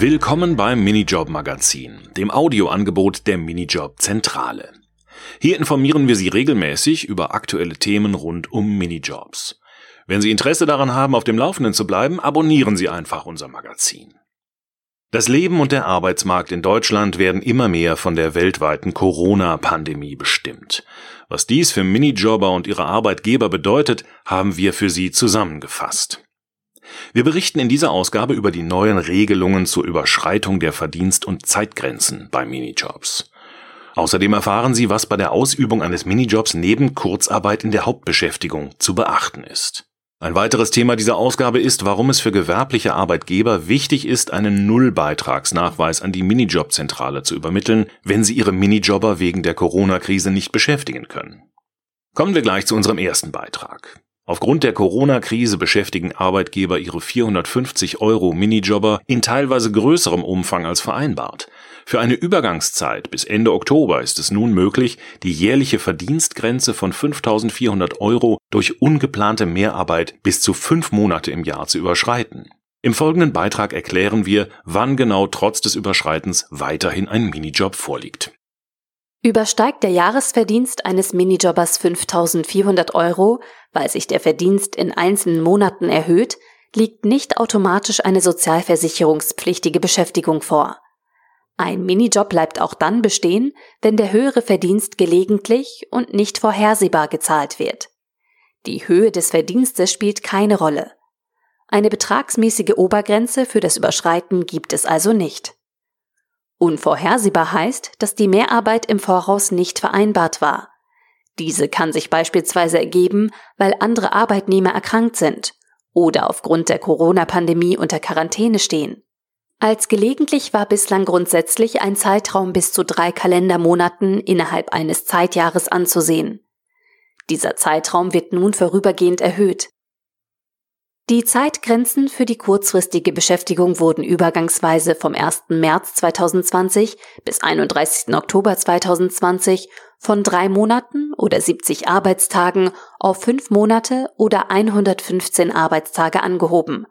Willkommen beim Minijob Magazin, dem Audioangebot der Minijob Zentrale. Hier informieren wir Sie regelmäßig über aktuelle Themen rund um Minijobs. Wenn Sie Interesse daran haben, auf dem Laufenden zu bleiben, abonnieren Sie einfach unser Magazin. Das Leben und der Arbeitsmarkt in Deutschland werden immer mehr von der weltweiten Corona-Pandemie bestimmt. Was dies für Minijobber und ihre Arbeitgeber bedeutet, haben wir für Sie zusammengefasst. Wir berichten in dieser Ausgabe über die neuen Regelungen zur Überschreitung der Verdienst- und Zeitgrenzen bei Minijobs. Außerdem erfahren Sie, was bei der Ausübung eines Minijobs neben Kurzarbeit in der Hauptbeschäftigung zu beachten ist. Ein weiteres Thema dieser Ausgabe ist, warum es für gewerbliche Arbeitgeber wichtig ist, einen Nullbeitragsnachweis an die Minijobzentrale zu übermitteln, wenn sie ihre Minijobber wegen der Corona-Krise nicht beschäftigen können. Kommen wir gleich zu unserem ersten Beitrag. Aufgrund der Corona-Krise beschäftigen Arbeitgeber ihre 450 Euro Minijobber in teilweise größerem Umfang als vereinbart. Für eine Übergangszeit bis Ende Oktober ist es nun möglich, die jährliche Verdienstgrenze von 5400 Euro durch ungeplante Mehrarbeit bis zu fünf Monate im Jahr zu überschreiten. Im folgenden Beitrag erklären wir, wann genau trotz des Überschreitens weiterhin ein Minijob vorliegt. Übersteigt der Jahresverdienst eines Minijobbers 5400 Euro, weil sich der Verdienst in einzelnen Monaten erhöht, liegt nicht automatisch eine sozialversicherungspflichtige Beschäftigung vor. Ein Minijob bleibt auch dann bestehen, wenn der höhere Verdienst gelegentlich und nicht vorhersehbar gezahlt wird. Die Höhe des Verdienstes spielt keine Rolle. Eine betragsmäßige Obergrenze für das Überschreiten gibt es also nicht. Unvorhersehbar heißt, dass die Mehrarbeit im Voraus nicht vereinbart war. Diese kann sich beispielsweise ergeben, weil andere Arbeitnehmer erkrankt sind oder aufgrund der Corona-Pandemie unter Quarantäne stehen. Als gelegentlich war bislang grundsätzlich ein Zeitraum bis zu drei Kalendermonaten innerhalb eines Zeitjahres anzusehen. Dieser Zeitraum wird nun vorübergehend erhöht. Die Zeitgrenzen für die kurzfristige Beschäftigung wurden übergangsweise vom 1. März 2020 bis 31. Oktober 2020 von drei Monaten oder 70 Arbeitstagen auf fünf Monate oder 115 Arbeitstage angehoben.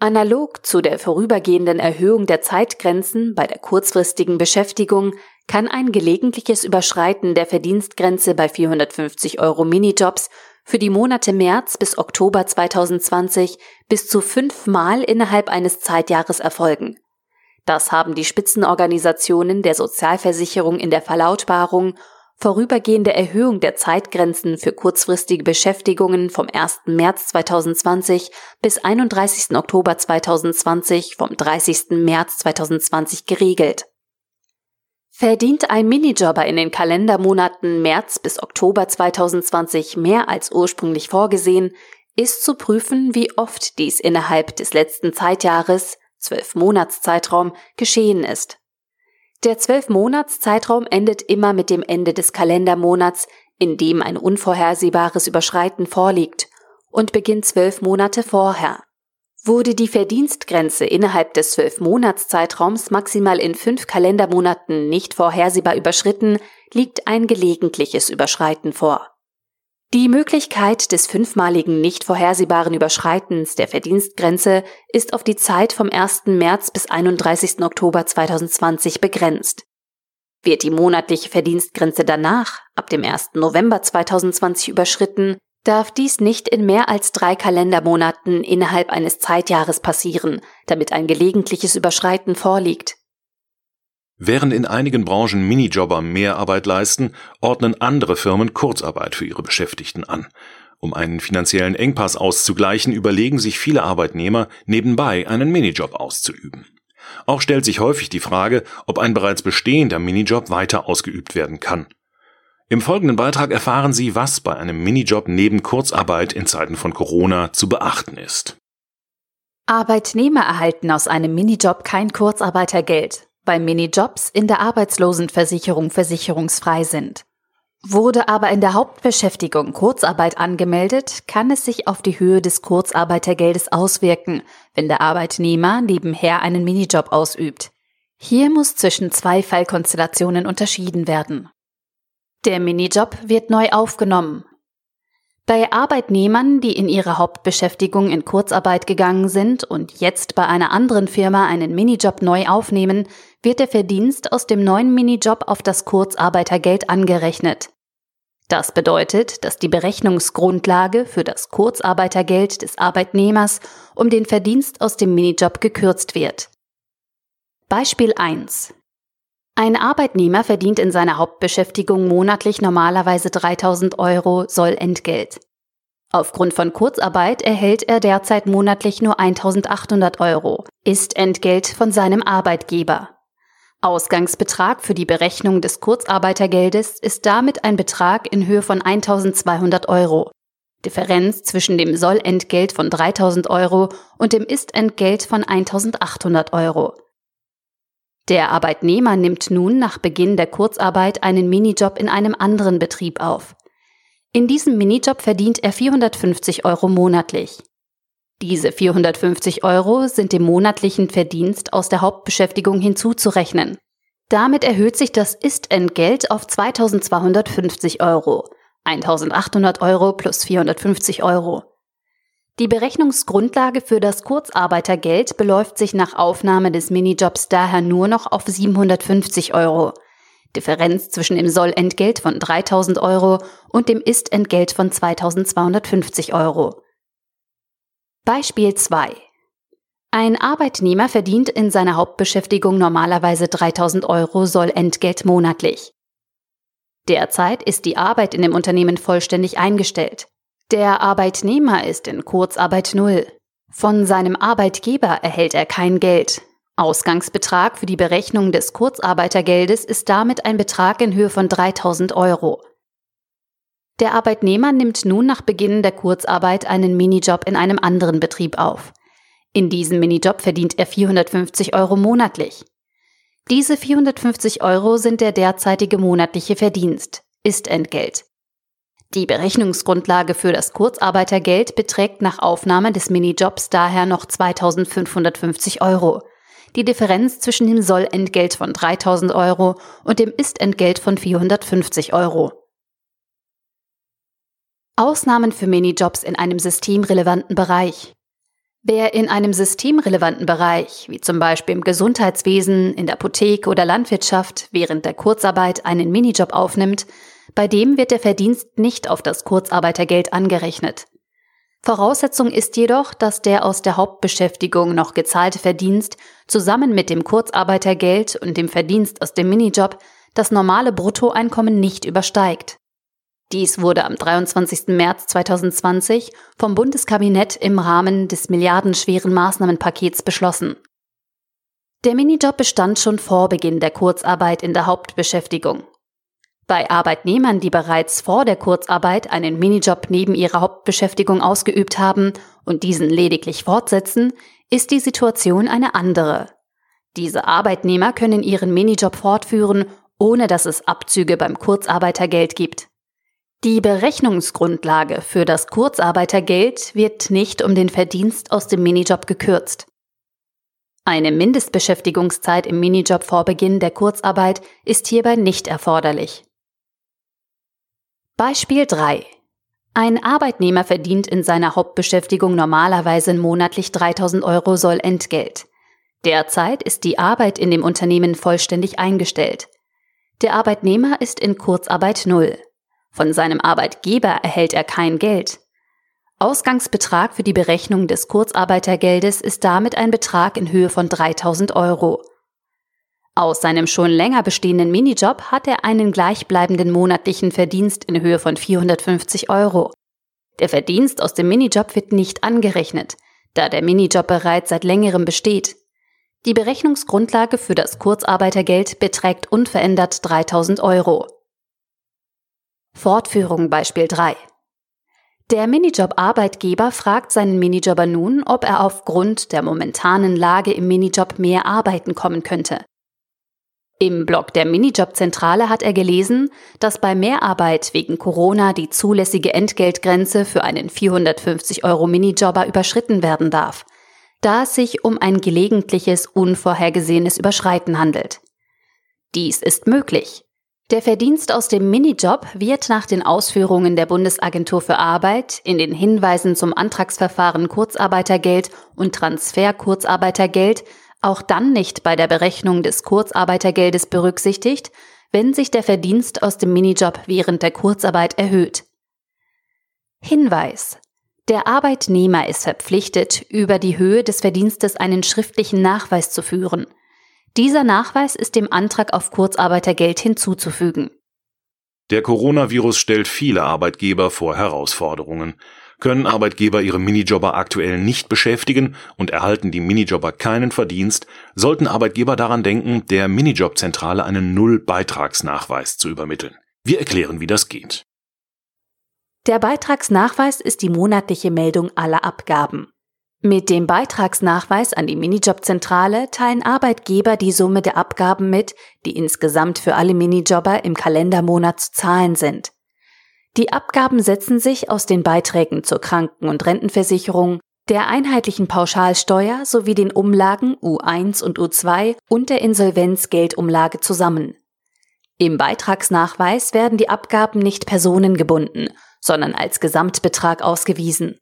Analog zu der vorübergehenden Erhöhung der Zeitgrenzen bei der kurzfristigen Beschäftigung kann ein gelegentliches Überschreiten der Verdienstgrenze bei 450 Euro Minijobs für die Monate März bis Oktober 2020 bis zu fünfmal innerhalb eines Zeitjahres erfolgen. Das haben die Spitzenorganisationen der Sozialversicherung in der Verlautbarung vorübergehende Erhöhung der Zeitgrenzen für kurzfristige Beschäftigungen vom 1. März 2020 bis 31. Oktober 2020 vom 30. März 2020 geregelt. Verdient ein Minijobber in den Kalendermonaten März bis Oktober 2020 mehr als ursprünglich vorgesehen, ist zu prüfen, wie oft dies innerhalb des letzten Zeitjahres, zwölf Monatszeitraum, geschehen ist. Der zwölf Monatszeitraum endet immer mit dem Ende des Kalendermonats, in dem ein unvorhersehbares Überschreiten vorliegt, und beginnt zwölf Monate vorher. Wurde die Verdienstgrenze innerhalb des zwölf Monatszeitraums maximal in fünf Kalendermonaten nicht vorhersehbar überschritten, liegt ein gelegentliches Überschreiten vor. Die Möglichkeit des fünfmaligen nicht vorhersehbaren Überschreitens der Verdienstgrenze ist auf die Zeit vom 1. März bis 31. Oktober 2020 begrenzt. Wird die monatliche Verdienstgrenze danach, ab dem 1. November 2020 überschritten, darf dies nicht in mehr als drei Kalendermonaten innerhalb eines Zeitjahres passieren, damit ein gelegentliches Überschreiten vorliegt. Während in einigen Branchen Minijobber Mehrarbeit leisten, ordnen andere Firmen Kurzarbeit für ihre Beschäftigten an. Um einen finanziellen Engpass auszugleichen, überlegen sich viele Arbeitnehmer, nebenbei einen Minijob auszuüben. Auch stellt sich häufig die Frage, ob ein bereits bestehender Minijob weiter ausgeübt werden kann. Im folgenden Beitrag erfahren Sie, was bei einem Minijob neben Kurzarbeit in Zeiten von Corona zu beachten ist. Arbeitnehmer erhalten aus einem Minijob kein Kurzarbeitergeld, weil Minijobs in der Arbeitslosenversicherung versicherungsfrei sind. Wurde aber in der Hauptbeschäftigung Kurzarbeit angemeldet, kann es sich auf die Höhe des Kurzarbeitergeldes auswirken, wenn der Arbeitnehmer nebenher einen Minijob ausübt. Hier muss zwischen zwei Fallkonstellationen unterschieden werden. Der Minijob wird neu aufgenommen. Bei Arbeitnehmern, die in ihre Hauptbeschäftigung in Kurzarbeit gegangen sind und jetzt bei einer anderen Firma einen Minijob neu aufnehmen, wird der Verdienst aus dem neuen Minijob auf das Kurzarbeitergeld angerechnet. Das bedeutet, dass die Berechnungsgrundlage für das Kurzarbeitergeld des Arbeitnehmers um den Verdienst aus dem Minijob gekürzt wird. Beispiel 1. Ein Arbeitnehmer verdient in seiner Hauptbeschäftigung monatlich normalerweise 3000 Euro Sollentgelt. Aufgrund von Kurzarbeit erhält er derzeit monatlich nur 1800 Euro, ist Entgelt von seinem Arbeitgeber. Ausgangsbetrag für die Berechnung des Kurzarbeitergeldes ist damit ein Betrag in Höhe von 1200 Euro. Differenz zwischen dem Sollentgelt von 3000 Euro und dem Istentgelt von 1800 Euro. Der Arbeitnehmer nimmt nun nach Beginn der Kurzarbeit einen Minijob in einem anderen Betrieb auf. In diesem Minijob verdient er 450 Euro monatlich. Diese 450 Euro sind dem monatlichen Verdienst aus der Hauptbeschäftigung hinzuzurechnen. Damit erhöht sich das Ist-Entgelt auf 2250 Euro, 1800 Euro plus 450 Euro. Die Berechnungsgrundlage für das Kurzarbeitergeld beläuft sich nach Aufnahme des Minijobs daher nur noch auf 750 Euro. Differenz zwischen dem Sollentgelt von 3000 Euro und dem Istentgelt von 2250 Euro. Beispiel 2. Ein Arbeitnehmer verdient in seiner Hauptbeschäftigung normalerweise 3000 Euro Sollentgelt monatlich. Derzeit ist die Arbeit in dem Unternehmen vollständig eingestellt. Der Arbeitnehmer ist in Kurzarbeit null. Von seinem Arbeitgeber erhält er kein Geld. Ausgangsbetrag für die Berechnung des Kurzarbeitergeldes ist damit ein Betrag in Höhe von 3000 Euro. Der Arbeitnehmer nimmt nun nach Beginn der Kurzarbeit einen Minijob in einem anderen Betrieb auf. In diesem Minijob verdient er 450 Euro monatlich. Diese 450 Euro sind der derzeitige monatliche Verdienst, ist Entgelt. Die Berechnungsgrundlage für das Kurzarbeitergeld beträgt nach Aufnahme des Minijobs daher noch 2550 Euro. Die Differenz zwischen dem Sollentgelt von 3000 Euro und dem Istentgelt von 450 Euro. Ausnahmen für Minijobs in einem systemrelevanten Bereich. Wer in einem systemrelevanten Bereich, wie zum Beispiel im Gesundheitswesen, in der Apotheke oder Landwirtschaft, während der Kurzarbeit einen Minijob aufnimmt, bei dem wird der Verdienst nicht auf das Kurzarbeitergeld angerechnet. Voraussetzung ist jedoch, dass der aus der Hauptbeschäftigung noch gezahlte Verdienst zusammen mit dem Kurzarbeitergeld und dem Verdienst aus dem Minijob das normale Bruttoeinkommen nicht übersteigt. Dies wurde am 23. März 2020 vom Bundeskabinett im Rahmen des milliardenschweren Maßnahmenpakets beschlossen. Der Minijob bestand schon vor Beginn der Kurzarbeit in der Hauptbeschäftigung. Bei Arbeitnehmern, die bereits vor der Kurzarbeit einen Minijob neben ihrer Hauptbeschäftigung ausgeübt haben und diesen lediglich fortsetzen, ist die Situation eine andere. Diese Arbeitnehmer können ihren Minijob fortführen, ohne dass es Abzüge beim Kurzarbeitergeld gibt. Die Berechnungsgrundlage für das Kurzarbeitergeld wird nicht um den Verdienst aus dem Minijob gekürzt. Eine Mindestbeschäftigungszeit im Minijob vor Beginn der Kurzarbeit ist hierbei nicht erforderlich. Beispiel 3. Ein Arbeitnehmer verdient in seiner Hauptbeschäftigung normalerweise monatlich 3000 Euro Sollentgelt. Derzeit ist die Arbeit in dem Unternehmen vollständig eingestellt. Der Arbeitnehmer ist in Kurzarbeit null. Von seinem Arbeitgeber erhält er kein Geld. Ausgangsbetrag für die Berechnung des Kurzarbeitergeldes ist damit ein Betrag in Höhe von 3000 Euro. Aus seinem schon länger bestehenden Minijob hat er einen gleichbleibenden monatlichen Verdienst in Höhe von 450 Euro. Der Verdienst aus dem Minijob wird nicht angerechnet, da der Minijob bereits seit längerem besteht. Die Berechnungsgrundlage für das Kurzarbeitergeld beträgt unverändert 3000 Euro. Fortführung Beispiel 3. Der Minijob-Arbeitgeber fragt seinen Minijobber nun, ob er aufgrund der momentanen Lage im Minijob mehr arbeiten kommen könnte. Im Blog der Minijobzentrale hat er gelesen, dass bei Mehrarbeit wegen Corona die zulässige Entgeltgrenze für einen 450 Euro Minijobber überschritten werden darf, da es sich um ein gelegentliches, unvorhergesehenes Überschreiten handelt. Dies ist möglich. Der Verdienst aus dem Minijob wird nach den Ausführungen der Bundesagentur für Arbeit in den Hinweisen zum Antragsverfahren Kurzarbeitergeld und Transfer Kurzarbeitergeld auch dann nicht bei der Berechnung des Kurzarbeitergeldes berücksichtigt, wenn sich der Verdienst aus dem Minijob während der Kurzarbeit erhöht. Hinweis. Der Arbeitnehmer ist verpflichtet, über die Höhe des Verdienstes einen schriftlichen Nachweis zu führen – dieser Nachweis ist dem Antrag auf Kurzarbeitergeld hinzuzufügen. Der Coronavirus stellt viele Arbeitgeber vor Herausforderungen. Können Arbeitgeber ihre Minijobber aktuell nicht beschäftigen und erhalten die Minijobber keinen Verdienst, sollten Arbeitgeber daran denken, der Minijobzentrale einen Null-Beitragsnachweis zu übermitteln. Wir erklären, wie das geht. Der Beitragsnachweis ist die monatliche Meldung aller Abgaben. Mit dem Beitragsnachweis an die Minijobzentrale teilen Arbeitgeber die Summe der Abgaben mit, die insgesamt für alle Minijobber im Kalendermonat zu zahlen sind. Die Abgaben setzen sich aus den Beiträgen zur Kranken- und Rentenversicherung, der einheitlichen Pauschalsteuer sowie den Umlagen U1 und U2 und der Insolvenzgeldumlage zusammen. Im Beitragsnachweis werden die Abgaben nicht personengebunden, sondern als Gesamtbetrag ausgewiesen.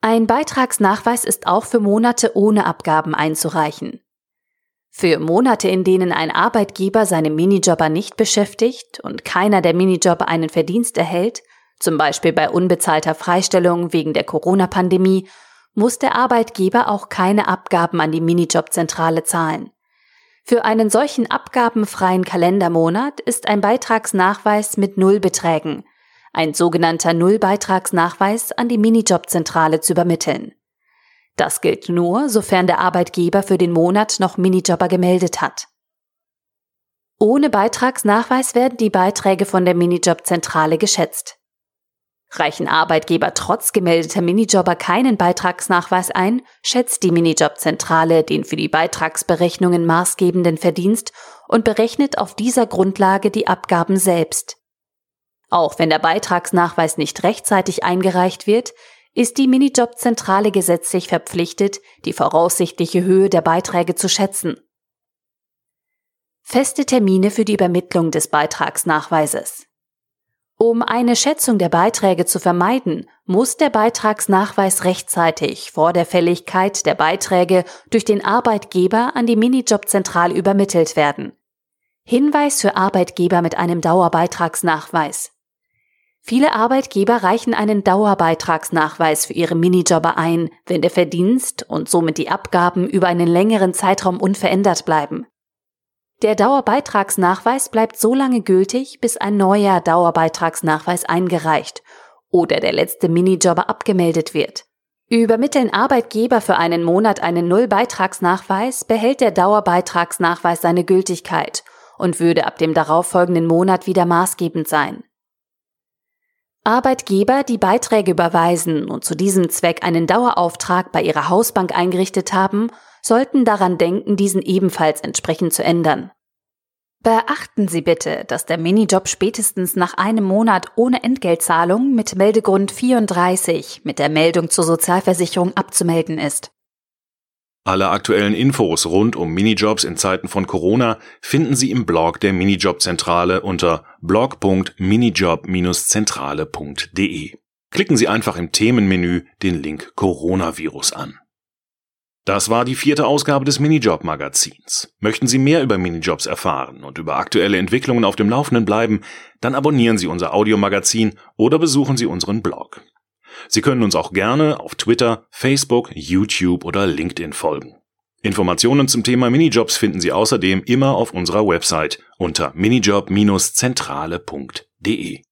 Ein Beitragsnachweis ist auch für Monate ohne Abgaben einzureichen. Für Monate, in denen ein Arbeitgeber seine Minijobber nicht beschäftigt und keiner der Minijobber einen Verdienst erhält, zum Beispiel bei unbezahlter Freistellung wegen der Corona-Pandemie, muss der Arbeitgeber auch keine Abgaben an die Minijobzentrale zahlen. Für einen solchen abgabenfreien Kalendermonat ist ein Beitragsnachweis mit Nullbeträgen, ein sogenannter Nullbeitragsnachweis an die Minijobzentrale zu übermitteln. Das gilt nur, sofern der Arbeitgeber für den Monat noch Minijobber gemeldet hat. Ohne Beitragsnachweis werden die Beiträge von der Minijobzentrale geschätzt. Reichen Arbeitgeber trotz gemeldeter Minijobber keinen Beitragsnachweis ein, schätzt die Minijobzentrale den für die Beitragsberechnungen maßgebenden Verdienst und berechnet auf dieser Grundlage die Abgaben selbst. Auch wenn der Beitragsnachweis nicht rechtzeitig eingereicht wird, ist die Minijobzentrale gesetzlich verpflichtet, die voraussichtliche Höhe der Beiträge zu schätzen. Feste Termine für die Übermittlung des Beitragsnachweises. Um eine Schätzung der Beiträge zu vermeiden, muss der Beitragsnachweis rechtzeitig vor der Fälligkeit der Beiträge durch den Arbeitgeber an die Minijobzentrale übermittelt werden. Hinweis für Arbeitgeber mit einem Dauerbeitragsnachweis. Viele Arbeitgeber reichen einen Dauerbeitragsnachweis für ihre Minijobber ein, wenn der Verdienst und somit die Abgaben über einen längeren Zeitraum unverändert bleiben. Der Dauerbeitragsnachweis bleibt so lange gültig, bis ein neuer Dauerbeitragsnachweis eingereicht oder der letzte Minijobber abgemeldet wird. Übermitteln Arbeitgeber für einen Monat einen Nullbeitragsnachweis, behält der Dauerbeitragsnachweis seine Gültigkeit und würde ab dem darauffolgenden Monat wieder maßgebend sein. Arbeitgeber, die Beiträge überweisen und zu diesem Zweck einen Dauerauftrag bei ihrer Hausbank eingerichtet haben, sollten daran denken, diesen ebenfalls entsprechend zu ändern. Beachten Sie bitte, dass der Minijob spätestens nach einem Monat ohne Entgeltzahlung mit Meldegrund 34 mit der Meldung zur Sozialversicherung abzumelden ist. Alle aktuellen Infos rund um Minijobs in Zeiten von Corona finden Sie im Blog der Minijobzentrale unter blog.minijob-zentrale.de. Klicken Sie einfach im Themenmenü den Link Coronavirus an. Das war die vierte Ausgabe des Minijob Magazins. Möchten Sie mehr über Minijobs erfahren und über aktuelle Entwicklungen auf dem Laufenden bleiben, dann abonnieren Sie unser Audiomagazin oder besuchen Sie unseren Blog. Sie können uns auch gerne auf Twitter, Facebook, YouTube oder LinkedIn folgen. Informationen zum Thema Minijobs finden Sie außerdem immer auf unserer Website unter minijob-zentrale.de.